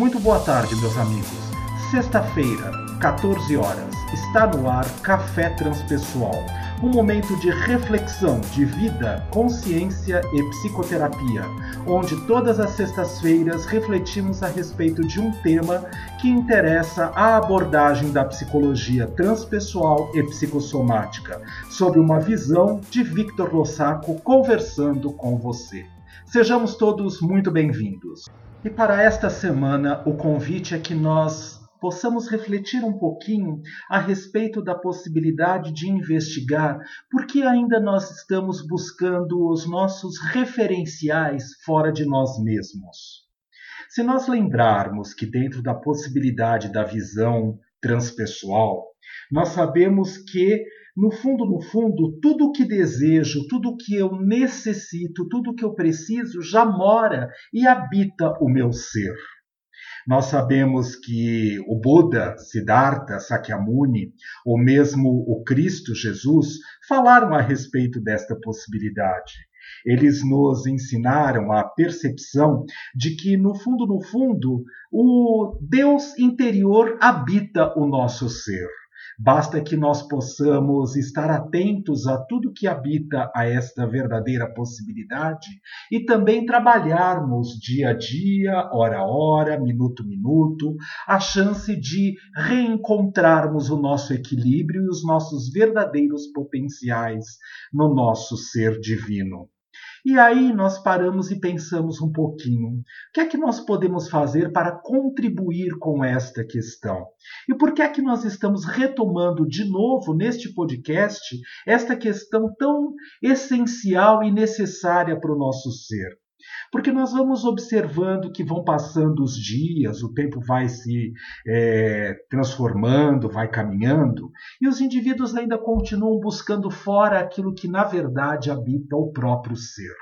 Muito boa tarde, meus amigos. Sexta-feira, 14 horas, está no ar Café Transpessoal, um momento de reflexão de vida, consciência e psicoterapia, onde todas as sextas-feiras refletimos a respeito de um tema que interessa a abordagem da psicologia transpessoal e psicossomática, sob uma visão de Victor Lossaco conversando com você. Sejamos todos muito bem-vindos. E para esta semana, o convite é que nós possamos refletir um pouquinho a respeito da possibilidade de investigar por que ainda nós estamos buscando os nossos referenciais fora de nós mesmos. Se nós lembrarmos que, dentro da possibilidade da visão transpessoal, nós sabemos que no fundo, no fundo, tudo o que desejo, tudo o que eu necessito, tudo o que eu preciso já mora e habita o meu ser. Nós sabemos que o Buda, Siddhartha, Sakyamuni, ou mesmo o Cristo Jesus, falaram a respeito desta possibilidade. Eles nos ensinaram a percepção de que, no fundo, no fundo, o Deus interior habita o nosso ser. Basta que nós possamos estar atentos a tudo que habita a esta verdadeira possibilidade e também trabalharmos dia a dia, hora a hora, minuto a minuto, a chance de reencontrarmos o nosso equilíbrio e os nossos verdadeiros potenciais no nosso ser divino. E aí nós paramos e pensamos um pouquinho: o que é que nós podemos fazer para contribuir com esta questão? E por que é que nós estamos retomando de novo neste podcast esta questão tão essencial e necessária para o nosso ser? Porque nós vamos observando que vão passando os dias, o tempo vai se é, transformando, vai caminhando, e os indivíduos ainda continuam buscando fora aquilo que na verdade habita o próprio ser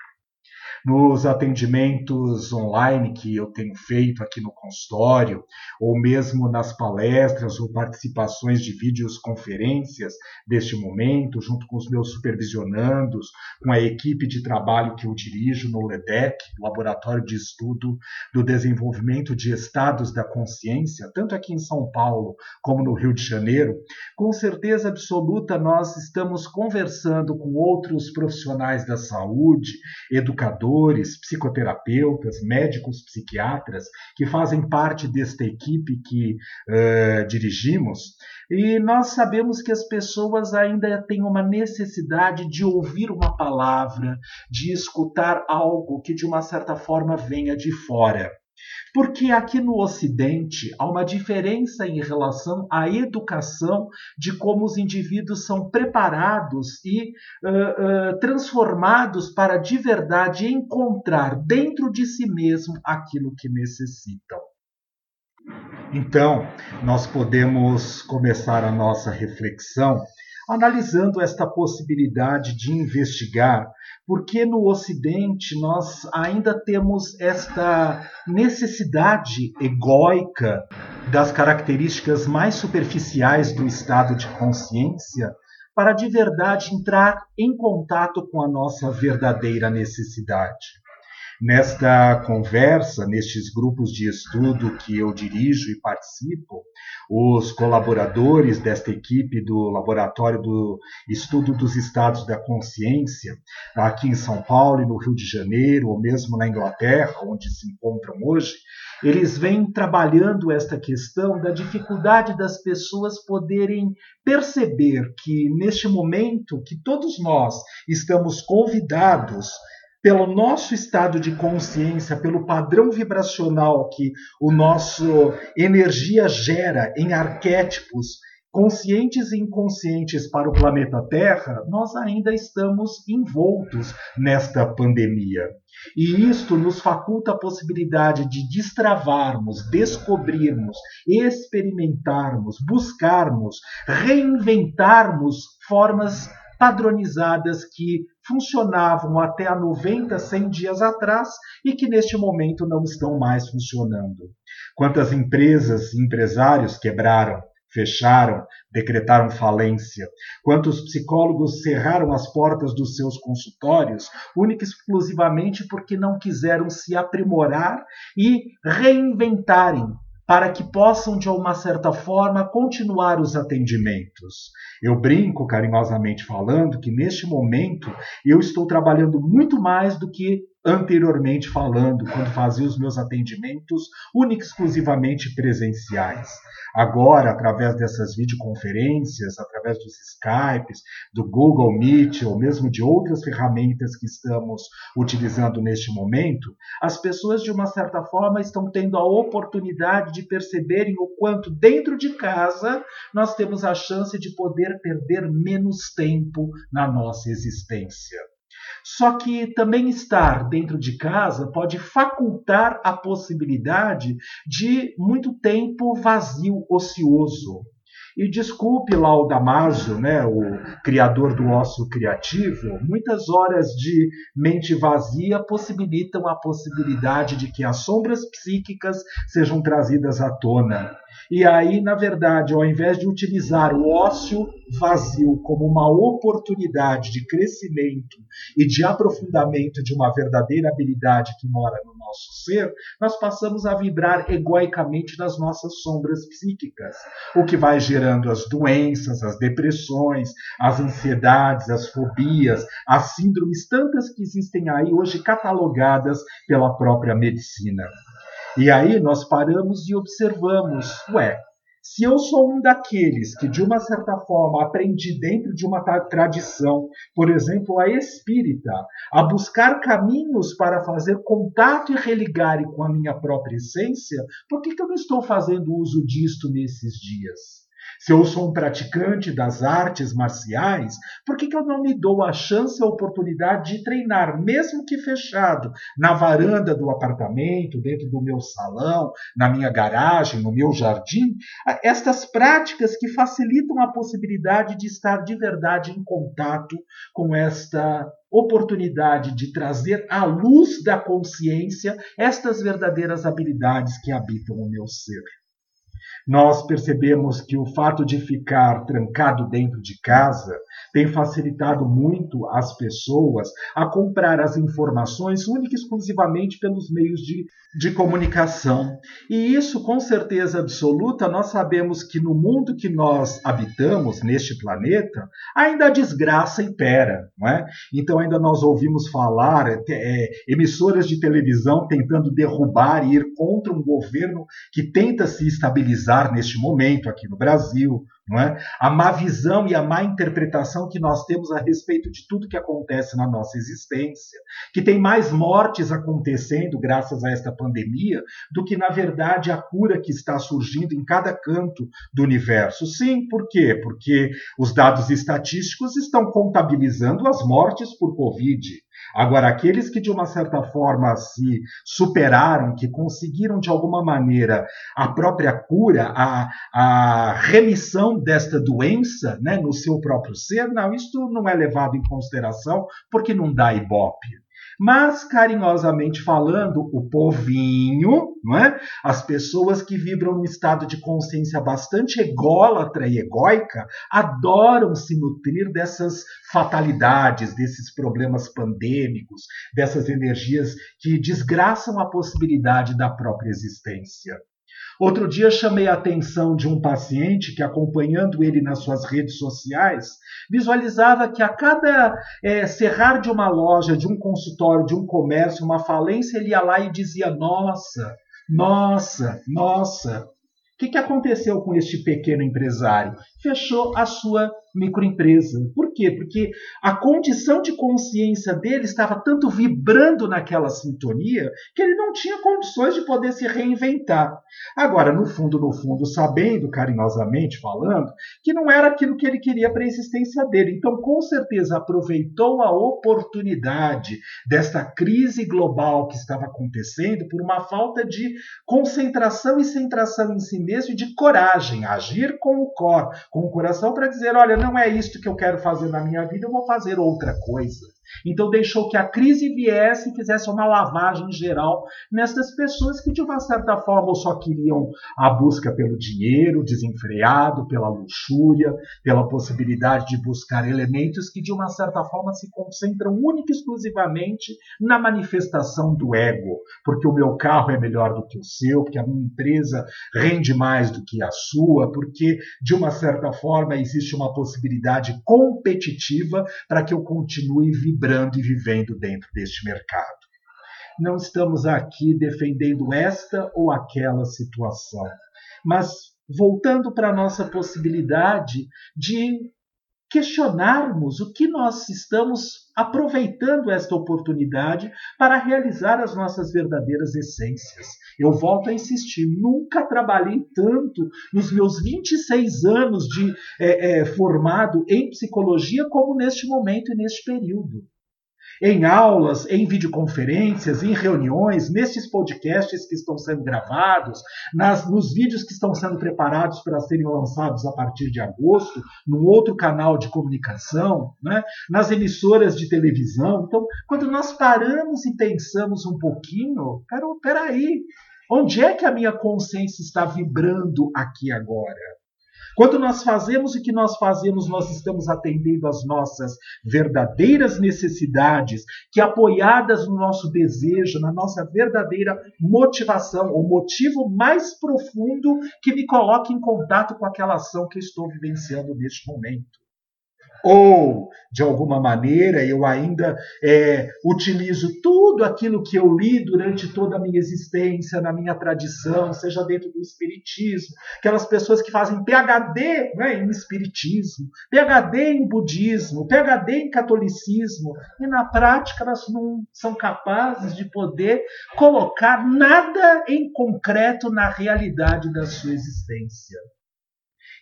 nos atendimentos online que eu tenho feito aqui no consultório, ou mesmo nas palestras ou participações de vídeos conferências deste momento, junto com os meus supervisionandos, com a equipe de trabalho que eu dirijo no LEDEC, Laboratório de Estudo do Desenvolvimento de Estados da Consciência, tanto aqui em São Paulo como no Rio de Janeiro, com certeza absoluta nós estamos conversando com outros profissionais da saúde, educadores, educadores, psicoterapeutas, médicos, psiquiatras que fazem parte desta equipe que uh, dirigimos. E nós sabemos que as pessoas ainda têm uma necessidade de ouvir uma palavra, de escutar algo que de uma certa forma venha de fora. Porque aqui no Ocidente há uma diferença em relação à educação de como os indivíduos são preparados e uh, uh, transformados para de verdade encontrar dentro de si mesmo aquilo que necessitam. Então, nós podemos começar a nossa reflexão analisando esta possibilidade de investigar porque no Ocidente nós ainda temos esta necessidade egóica das características mais superficiais do estado de consciência para de verdade entrar em contato com a nossa verdadeira necessidade. Nesta conversa, nestes grupos de estudo que eu dirijo e participo, os colaboradores desta equipe do Laboratório do Estudo dos Estados da Consciência, aqui em São Paulo e no Rio de Janeiro, ou mesmo na Inglaterra, onde se encontram hoje, eles vêm trabalhando esta questão da dificuldade das pessoas poderem perceber que neste momento que todos nós estamos convidados pelo nosso estado de consciência, pelo padrão vibracional que o nosso energia gera em arquétipos conscientes e inconscientes para o planeta Terra, nós ainda estamos envoltos nesta pandemia. E isto nos faculta a possibilidade de destravarmos, descobrirmos, experimentarmos, buscarmos, reinventarmos formas padronizadas que funcionavam até há 90, 100 dias atrás e que neste momento não estão mais funcionando. Quantas empresas e empresários quebraram? fecharam, decretaram falência, quantos psicólogos cerraram as portas dos seus consultórios, única e exclusivamente porque não quiseram se aprimorar e reinventarem para que possam, de uma certa forma, continuar os atendimentos. Eu brinco, carinhosamente falando, que neste momento eu estou trabalhando muito mais do que anteriormente falando, quando fazia os meus atendimentos única exclusivamente presenciais. Agora, através dessas videoconferências, através dos Skypes, do Google Meet, ou mesmo de outras ferramentas que estamos utilizando neste momento, as pessoas, de uma certa forma, estão tendo a oportunidade de perceberem o quanto, dentro de casa, nós temos a chance de poder perder menos tempo na nossa existência. Só que também estar dentro de casa pode facultar a possibilidade de muito tempo vazio, ocioso. E desculpe lá o Damaso, né, o criador do ócio criativo, muitas horas de mente vazia possibilitam a possibilidade de que as sombras psíquicas sejam trazidas à tona. E aí, na verdade, ao invés de utilizar o ócio vazio como uma oportunidade de crescimento e de aprofundamento de uma verdadeira habilidade que mora no nosso ser, nós passamos a vibrar egoicamente nas nossas sombras psíquicas, o que vai gerando as doenças, as depressões, as ansiedades, as fobias, as síndromes tantas que existem aí hoje catalogadas pela própria medicina. E aí nós paramos e observamos, ué, se eu sou um daqueles que, de uma certa forma, aprendi dentro de uma tradição, por exemplo, a espírita, a buscar caminhos para fazer contato e religar com a minha própria essência, por que, que eu não estou fazendo uso disto nesses dias? Se eu sou um praticante das artes marciais, por que, que eu não me dou a chance, a oportunidade de treinar, mesmo que fechado, na varanda do apartamento, dentro do meu salão, na minha garagem, no meu jardim? Estas práticas que facilitam a possibilidade de estar de verdade em contato com esta oportunidade de trazer à luz da consciência estas verdadeiras habilidades que habitam o meu ser nós percebemos que o fato de ficar trancado dentro de casa tem facilitado muito as pessoas a comprar as informações única e exclusivamente pelos meios de, de comunicação. E isso, com certeza absoluta, nós sabemos que no mundo que nós habitamos, neste planeta, ainda a desgraça impera. Não é? Então, ainda nós ouvimos falar é, é, emissoras de televisão tentando derrubar e ir contra um governo que tenta se estabilizar neste momento aqui no Brasil, não é? A má visão e a má interpretação que nós temos a respeito de tudo que acontece na nossa existência, que tem mais mortes acontecendo graças a esta pandemia do que na verdade a cura que está surgindo em cada canto do universo. Sim, por quê? Porque os dados estatísticos estão contabilizando as mortes por Covid. Agora, aqueles que de uma certa forma se superaram, que conseguiram de alguma maneira a própria cura, a, a remissão desta doença né, no seu próprio ser, não, isto não é levado em consideração porque não dá ibope. Mas, carinhosamente falando, o povinho, não é? as pessoas que vibram num estado de consciência bastante ególatra e egóica, adoram se nutrir dessas fatalidades, desses problemas pandêmicos, dessas energias que desgraçam a possibilidade da própria existência. Outro dia chamei a atenção de um paciente que, acompanhando ele nas suas redes sociais, visualizava que a cada é, cerrar de uma loja, de um consultório, de um comércio, uma falência, ele ia lá e dizia: Nossa, nossa, nossa. O que, que aconteceu com este pequeno empresário? Fechou a sua microempresa. Por quê? Porque a condição de consciência dele estava tanto vibrando naquela sintonia que ele não tinha condições de poder se reinventar. Agora, no fundo, no fundo, sabendo carinhosamente falando que não era aquilo que ele queria para a existência dele. Então, com certeza, aproveitou a oportunidade desta crise global que estava acontecendo por uma falta de concentração e centração em si mesmo e de coragem, agir com o cor, com o coração para dizer, olha, não é isto que eu quero fazer na minha vida, eu vou fazer outra coisa. Então deixou que a crise viesse e fizesse uma lavagem geral nessas pessoas que de uma certa forma só queriam a busca pelo dinheiro desenfreado, pela luxúria, pela possibilidade de buscar elementos que de uma certa forma se concentram única e exclusivamente na manifestação do ego, porque o meu carro é melhor do que o seu, porque a minha empresa rende mais do que a sua, porque de uma certa forma existe uma possibilidade competitiva para que eu continue vibrando e vivendo dentro deste mercado. Não estamos aqui defendendo esta ou aquela situação, mas voltando para a nossa possibilidade de questionarmos o que nós estamos aproveitando esta oportunidade para realizar as nossas verdadeiras essências. Eu volto a insistir, nunca trabalhei tanto nos meus 26 anos de é, é, formado em psicologia como neste momento e neste período em aulas, em videoconferências, em reuniões, nesses podcasts que estão sendo gravados, nas, nos vídeos que estão sendo preparados para serem lançados a partir de agosto, num outro canal de comunicação, né? nas emissoras de televisão. Então, quando nós paramos e pensamos um pouquinho, peraí, onde é que a minha consciência está vibrando aqui agora? Quando nós fazemos o que nós fazemos, nós estamos atendendo às nossas verdadeiras necessidades, que apoiadas no nosso desejo, na nossa verdadeira motivação, o motivo mais profundo que me coloca em contato com aquela ação que estou vivenciando neste momento ou de alguma maneira eu ainda é, utilizo tudo aquilo que eu li durante toda a minha existência, na minha tradição, seja dentro do Espiritismo, aquelas pessoas que fazem PhD né, em Espiritismo, PhD em Budismo, PhD em Catolicismo, e na prática elas não são capazes de poder colocar nada em concreto na realidade da sua existência.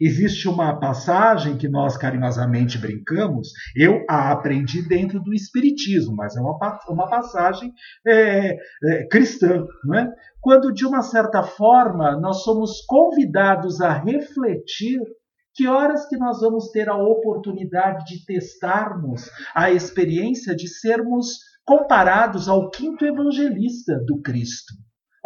Existe uma passagem que nós carinhosamente brincamos, eu a aprendi dentro do Espiritismo, mas é uma, uma passagem é, é, cristã, não é? quando de uma certa forma nós somos convidados a refletir que horas que nós vamos ter a oportunidade de testarmos a experiência de sermos comparados ao quinto evangelista do Cristo.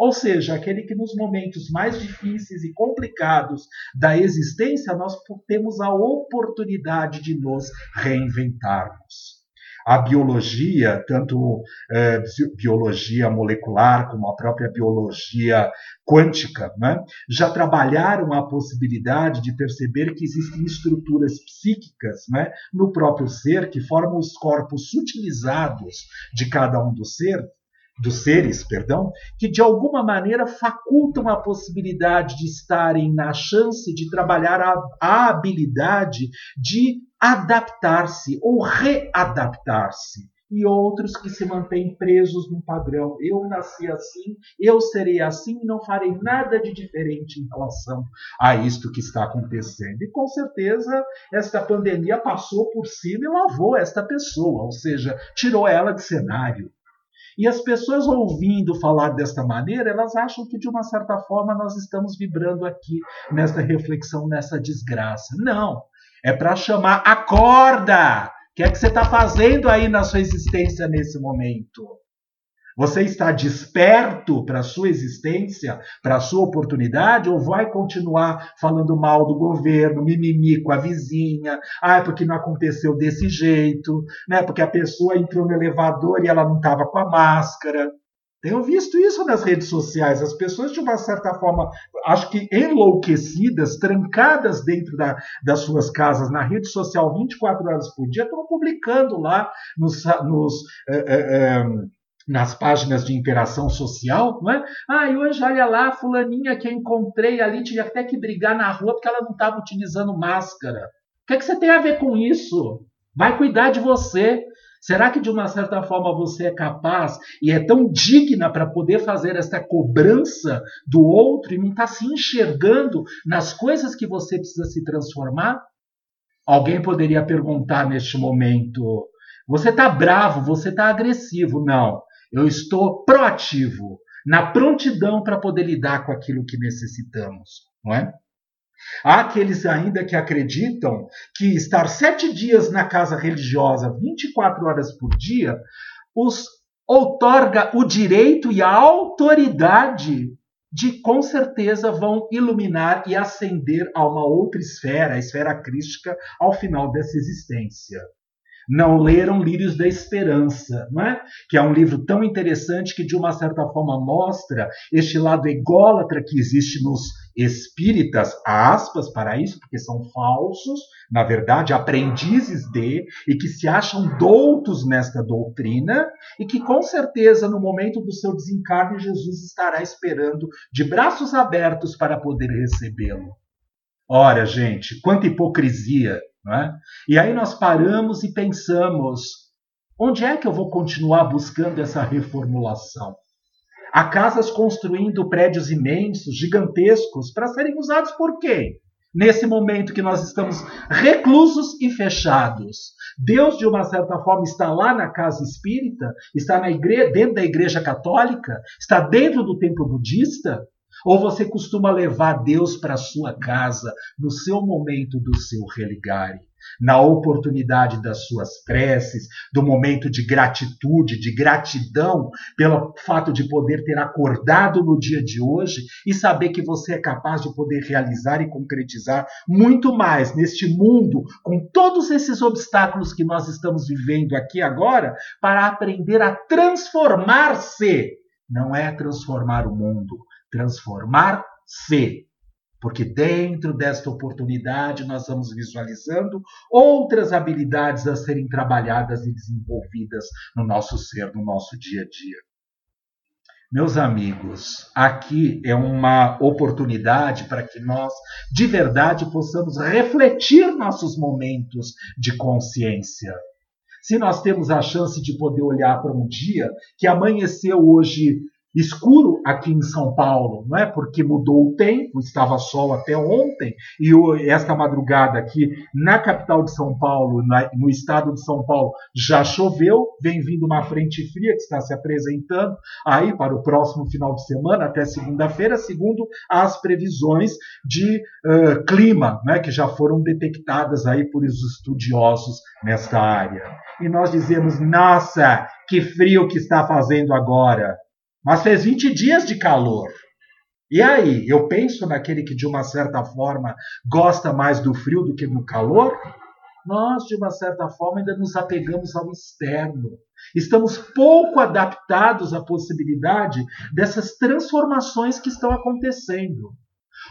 Ou seja, aquele que nos momentos mais difíceis e complicados da existência nós temos a oportunidade de nos reinventarmos. A biologia, tanto é, biologia molecular como a própria biologia quântica, né, já trabalharam a possibilidade de perceber que existem estruturas psíquicas né, no próprio ser que formam os corpos sutilizados de cada um dos seres dos seres, perdão, que de alguma maneira facultam a possibilidade de estarem na chance de trabalhar a, a habilidade de adaptar-se ou readaptar-se. E outros que se mantêm presos no padrão. Eu nasci assim, eu serei assim e não farei nada de diferente em relação a isto que está acontecendo. E com certeza esta pandemia passou por cima e lavou esta pessoa, ou seja, tirou ela de cenário. E as pessoas ouvindo falar desta maneira, elas acham que de uma certa forma nós estamos vibrando aqui nesta reflexão, nessa desgraça. Não. É para chamar, acorda! O que é que você está fazendo aí na sua existência nesse momento? Você está desperto para a sua existência, para a sua oportunidade, ou vai continuar falando mal do governo, mimimi com a vizinha, ah, porque não aconteceu desse jeito, né? porque a pessoa entrou no elevador e ela não estava com a máscara. Tenho visto isso nas redes sociais, as pessoas, de uma certa forma, acho que enlouquecidas, trancadas dentro da, das suas casas, na rede social 24 horas por dia, estão publicando lá nos. nos é, é, nas páginas de interação social, não é? Ah, e hoje olha lá, fulaninha que eu encontrei ali, tive até que brigar na rua porque ela não estava utilizando máscara. O que, é que você tem a ver com isso? Vai cuidar de você. Será que de uma certa forma você é capaz e é tão digna para poder fazer essa cobrança do outro e não está se enxergando nas coisas que você precisa se transformar? Alguém poderia perguntar neste momento: você está bravo, você está agressivo? Não. Eu estou proativo, na prontidão para poder lidar com aquilo que necessitamos, não é? Há aqueles ainda que acreditam que estar sete dias na casa religiosa, 24 horas por dia, os outorga o direito e a autoridade de, com certeza, vão iluminar e ascender a uma outra esfera, a esfera crística, ao final dessa existência não leram Lírios da Esperança, é? que é um livro tão interessante que, de uma certa forma, mostra este lado ególatra que existe nos espíritas, aspas para isso, porque são falsos, na verdade, aprendizes de, e que se acham doutos nesta doutrina, e que, com certeza, no momento do seu desencarne, Jesus estará esperando de braços abertos para poder recebê-lo. Ora, gente, quanta hipocrisia! É? E aí nós paramos e pensamos: onde é que eu vou continuar buscando essa reformulação? Há casas construindo prédios imensos, gigantescos, para serem usados por quem? Nesse momento que nós estamos reclusos e fechados. Deus, de uma certa forma, está lá na casa espírita, está na igreja, dentro da igreja católica, está dentro do templo budista, ou você costuma levar Deus para sua casa no seu momento do seu religare, na oportunidade das suas preces, do momento de gratitude, de gratidão pelo fato de poder ter acordado no dia de hoje e saber que você é capaz de poder realizar e concretizar muito mais neste mundo, com todos esses obstáculos que nós estamos vivendo aqui agora, para aprender a transformar-se. Não é transformar o mundo, transformar-se. Porque dentro desta oportunidade nós vamos visualizando outras habilidades a serem trabalhadas e desenvolvidas no nosso ser, no nosso dia a dia. Meus amigos, aqui é uma oportunidade para que nós, de verdade, possamos refletir nossos momentos de consciência. Se nós temos a chance de poder olhar para um dia que amanheceu hoje escuro aqui em São Paulo, não é? Porque mudou o tempo, estava sol até ontem e esta madrugada aqui na capital de São Paulo, no estado de São Paulo, já choveu, vem vindo uma frente fria que está se apresentando aí para o próximo final de semana até segunda-feira, segundo as previsões de uh, clima, né? Que já foram detectadas aí por os estudiosos nesta área. E nós dizemos, nossa, que frio que está fazendo agora. Mas fez 20 dias de calor. E aí, eu penso naquele que de uma certa forma gosta mais do frio do que do calor? Nós, de uma certa forma, ainda nos apegamos ao externo. Estamos pouco adaptados à possibilidade dessas transformações que estão acontecendo.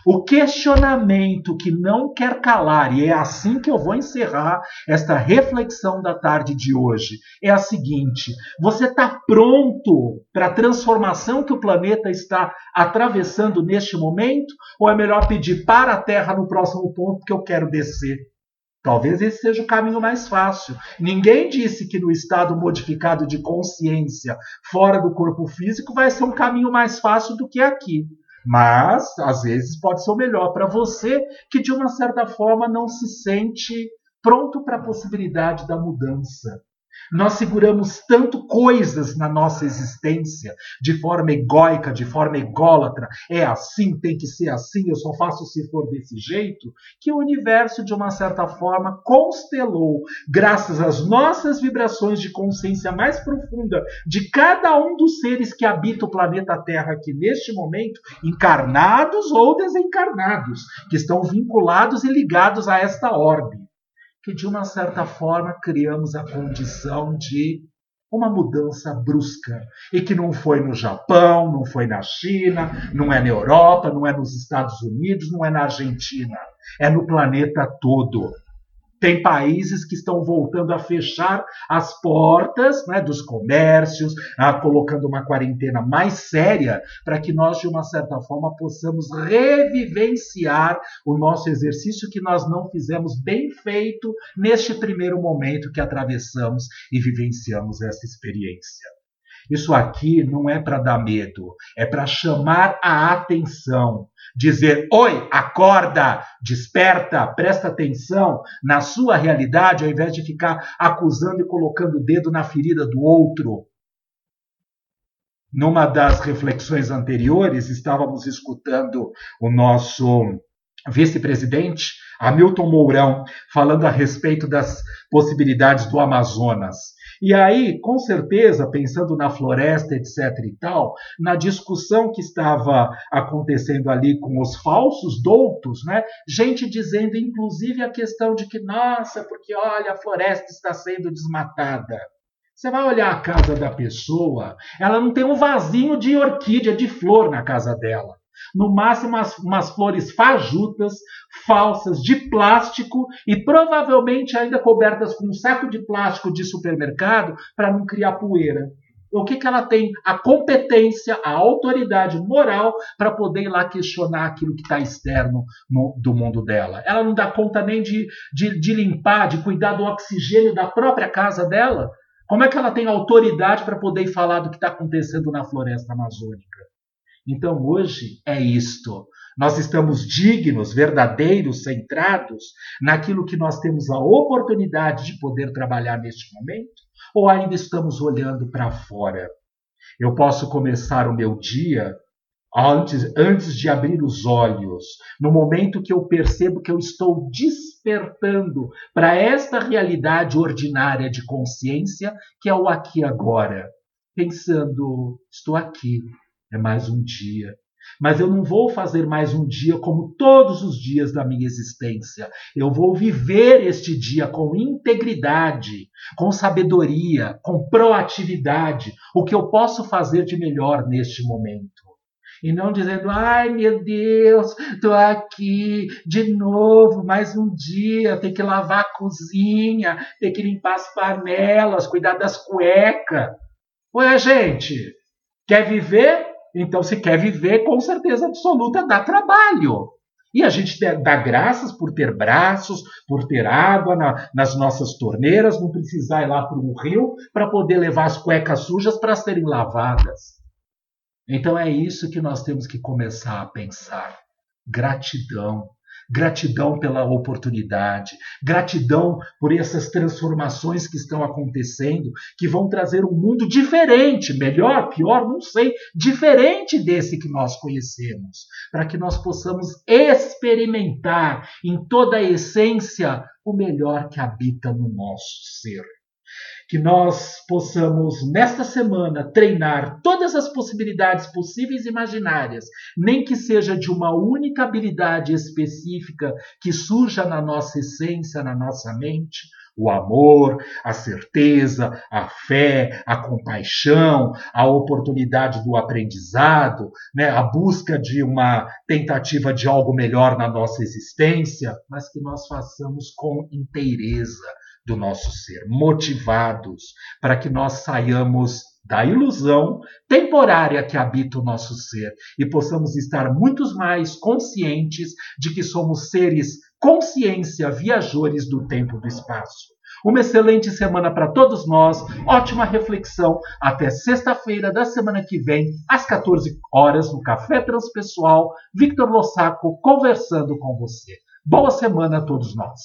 O questionamento que não quer calar, e é assim que eu vou encerrar esta reflexão da tarde de hoje, é a seguinte: você está pronto para a transformação que o planeta está atravessando neste momento? Ou é melhor pedir para a Terra no próximo ponto que eu quero descer? Talvez esse seja o caminho mais fácil. Ninguém disse que no estado modificado de consciência, fora do corpo físico, vai ser um caminho mais fácil do que aqui. Mas, às vezes, pode ser o melhor para você que, de uma certa forma, não se sente pronto para a possibilidade da mudança. Nós seguramos tanto coisas na nossa existência de forma egóica, de forma ególatra. É assim, tem que ser assim, eu só faço se for desse jeito, que o universo, de uma certa forma, constelou, graças às nossas vibrações de consciência mais profunda de cada um dos seres que habita o planeta Terra aqui neste momento, encarnados ou desencarnados, que estão vinculados e ligados a esta orbe que de uma certa forma criamos a condição de uma mudança brusca e que não foi no Japão, não foi na China, não é na Europa, não é nos Estados Unidos, não é na Argentina, é no planeta todo. Tem países que estão voltando a fechar as portas né, dos comércios, ah, colocando uma quarentena mais séria, para que nós, de uma certa forma, possamos revivenciar o nosso exercício que nós não fizemos bem feito neste primeiro momento que atravessamos e vivenciamos essa experiência. Isso aqui não é para dar medo, é para chamar a atenção. Dizer: oi, acorda, desperta, presta atenção na sua realidade, ao invés de ficar acusando e colocando o dedo na ferida do outro. Numa das reflexões anteriores, estávamos escutando o nosso vice-presidente, Hamilton Mourão, falando a respeito das possibilidades do Amazonas. E aí, com certeza, pensando na floresta, etc e tal, na discussão que estava acontecendo ali com os falsos doutos, né? Gente dizendo, inclusive, a questão de que, nossa, porque olha, a floresta está sendo desmatada. Você vai olhar a casa da pessoa, ela não tem um vasinho de orquídea, de flor na casa dela. No máximo, umas, umas, flores fajutas, falsas, de plástico e provavelmente ainda cobertas com um saco de plástico de supermercado para não criar poeira. O que, que ela tem? A competência, a autoridade moral para poder ir lá questionar aquilo que está externo no, do mundo dela. Ela não dá conta nem de, de, de limpar, de cuidar do oxigênio da própria casa dela. Como é que ela tem autoridade para poder falar do que está acontecendo na floresta amazônica? Então hoje é isto. Nós estamos dignos, verdadeiros, centrados naquilo que nós temos a oportunidade de poder trabalhar neste momento? Ou ainda estamos olhando para fora? Eu posso começar o meu dia antes, antes de abrir os olhos, no momento que eu percebo que eu estou despertando para esta realidade ordinária de consciência, que é o aqui agora, pensando: estou aqui, é mais um dia. Mas eu não vou fazer mais um dia como todos os dias da minha existência. Eu vou viver este dia com integridade, com sabedoria, com proatividade, o que eu posso fazer de melhor neste momento. E não dizendo, ai meu Deus, tô aqui de novo, mais um dia, tem que lavar a cozinha, tem que limpar as panelas, cuidar das cuecas. Ué, gente, quer viver? Então, se quer viver, com certeza absoluta, dá trabalho. E a gente dá graças por ter braços, por ter água na, nas nossas torneiras, não precisar ir lá para um rio para poder levar as cuecas sujas para serem lavadas. Então é isso que nós temos que começar a pensar. Gratidão gratidão pela oportunidade, gratidão por essas transformações que estão acontecendo, que vão trazer um mundo diferente, melhor, pior, não sei, diferente desse que nós conhecemos, para que nós possamos experimentar em toda a essência o melhor que habita no nosso ser que nós possamos, nesta semana, treinar todas as possibilidades possíveis e imaginárias, nem que seja de uma única habilidade específica que surja na nossa essência, na nossa mente. O amor, a certeza, a fé, a compaixão, a oportunidade do aprendizado, né? a busca de uma tentativa de algo melhor na nossa existência, mas que nós façamos com inteireza, do nosso ser, motivados para que nós saiamos da ilusão temporária que habita o nosso ser e possamos estar muito mais conscientes de que somos seres consciência viajores do tempo e do espaço. Uma excelente semana para todos nós, ótima reflexão. Até sexta-feira da semana que vem, às 14 horas, no Café Transpessoal. Victor Lossaco conversando com você. Boa semana a todos nós.